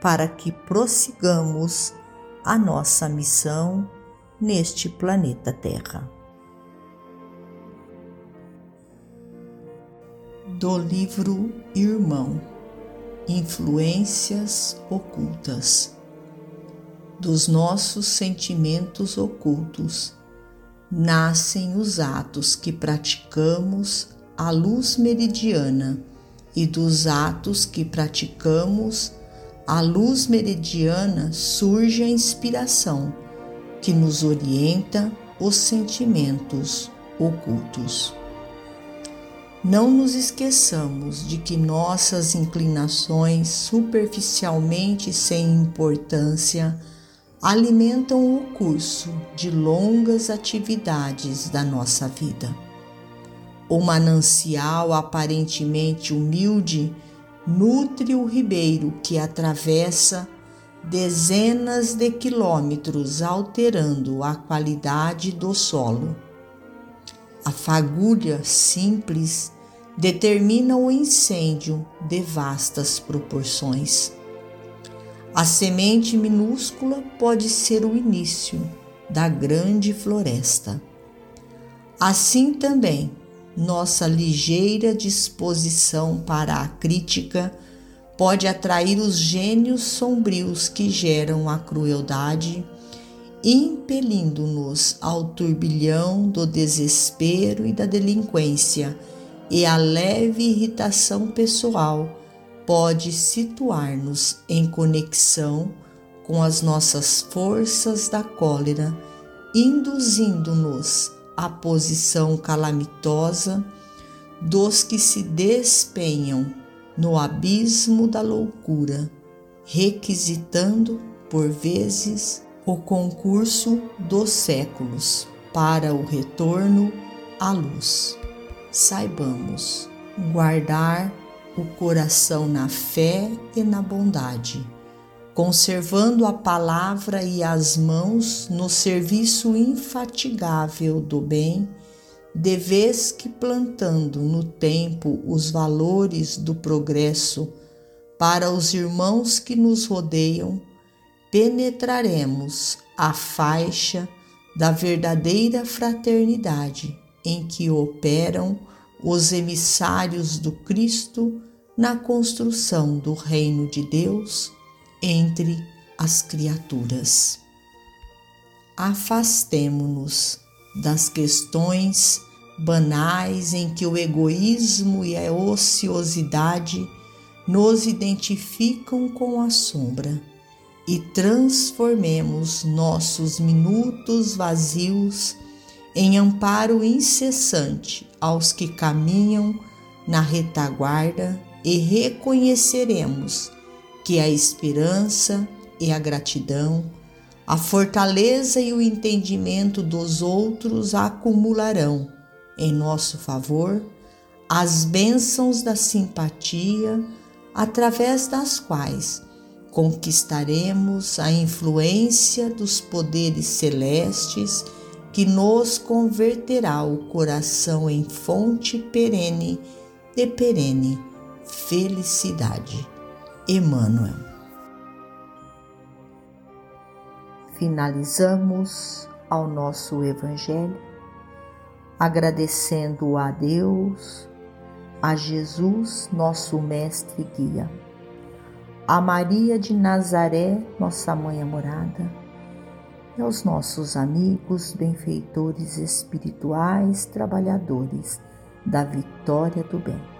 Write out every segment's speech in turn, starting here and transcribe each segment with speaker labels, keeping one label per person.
Speaker 1: para que prossigamos a nossa missão neste planeta Terra. Do livro Irmão Influências Ocultas Dos nossos sentimentos ocultos nascem os atos que praticamos à luz meridiana e dos atos que praticamos à luz meridiana surge a inspiração que nos orienta os sentimentos ocultos. Não nos esqueçamos de que nossas inclinações superficialmente sem importância alimentam o curso de longas atividades da nossa vida. O manancial aparentemente humilde nutre o ribeiro que atravessa dezenas de quilômetros, alterando a qualidade do solo. A fagulha simples determina o incêndio de vastas proporções. A semente minúscula pode ser o início da grande floresta. Assim também, nossa ligeira disposição para a crítica pode atrair os gênios sombrios que geram a crueldade, impelindo-nos ao turbilhão do desespero e da delinquência, e a leve irritação pessoal pode situar-nos em conexão com as nossas forças da cólera, induzindo-nos a posição calamitosa dos que se despenham no abismo da loucura, requisitando, por vezes, o concurso dos séculos para o retorno à luz. Saibamos guardar o coração na fé e na bondade conservando a palavra e as mãos no serviço infatigável do bem, de vez que plantando no tempo os valores do progresso para os irmãos que nos rodeiam, penetraremos a faixa da verdadeira fraternidade em que operam os emissários do Cristo na construção do reino de Deus entre as criaturas. Afastemo-nos das questões banais em que o egoísmo e a ociosidade nos identificam com a sombra e transformemos nossos minutos vazios em amparo incessante aos que caminham na retaguarda e reconheceremos que a esperança e a gratidão, a fortaleza e o entendimento dos outros acumularão em nosso favor as bênçãos da simpatia, através das quais conquistaremos a influência dos poderes celestes que nos converterá o coração em fonte perene de perene felicidade. Emmanuel. Finalizamos ao nosso Evangelho agradecendo a Deus, a Jesus, nosso Mestre e Guia, a Maria de Nazaré, nossa Mãe amorada, e aos nossos amigos, benfeitores espirituais, trabalhadores da vitória do bem.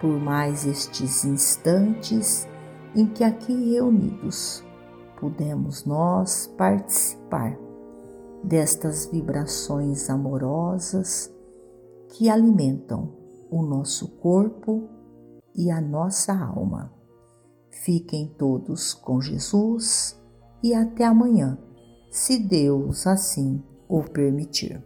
Speaker 1: Por mais estes instantes em que aqui reunidos pudemos nós participar destas vibrações amorosas que alimentam o nosso corpo e a nossa alma. Fiquem todos com Jesus e até amanhã se Deus assim o permitir.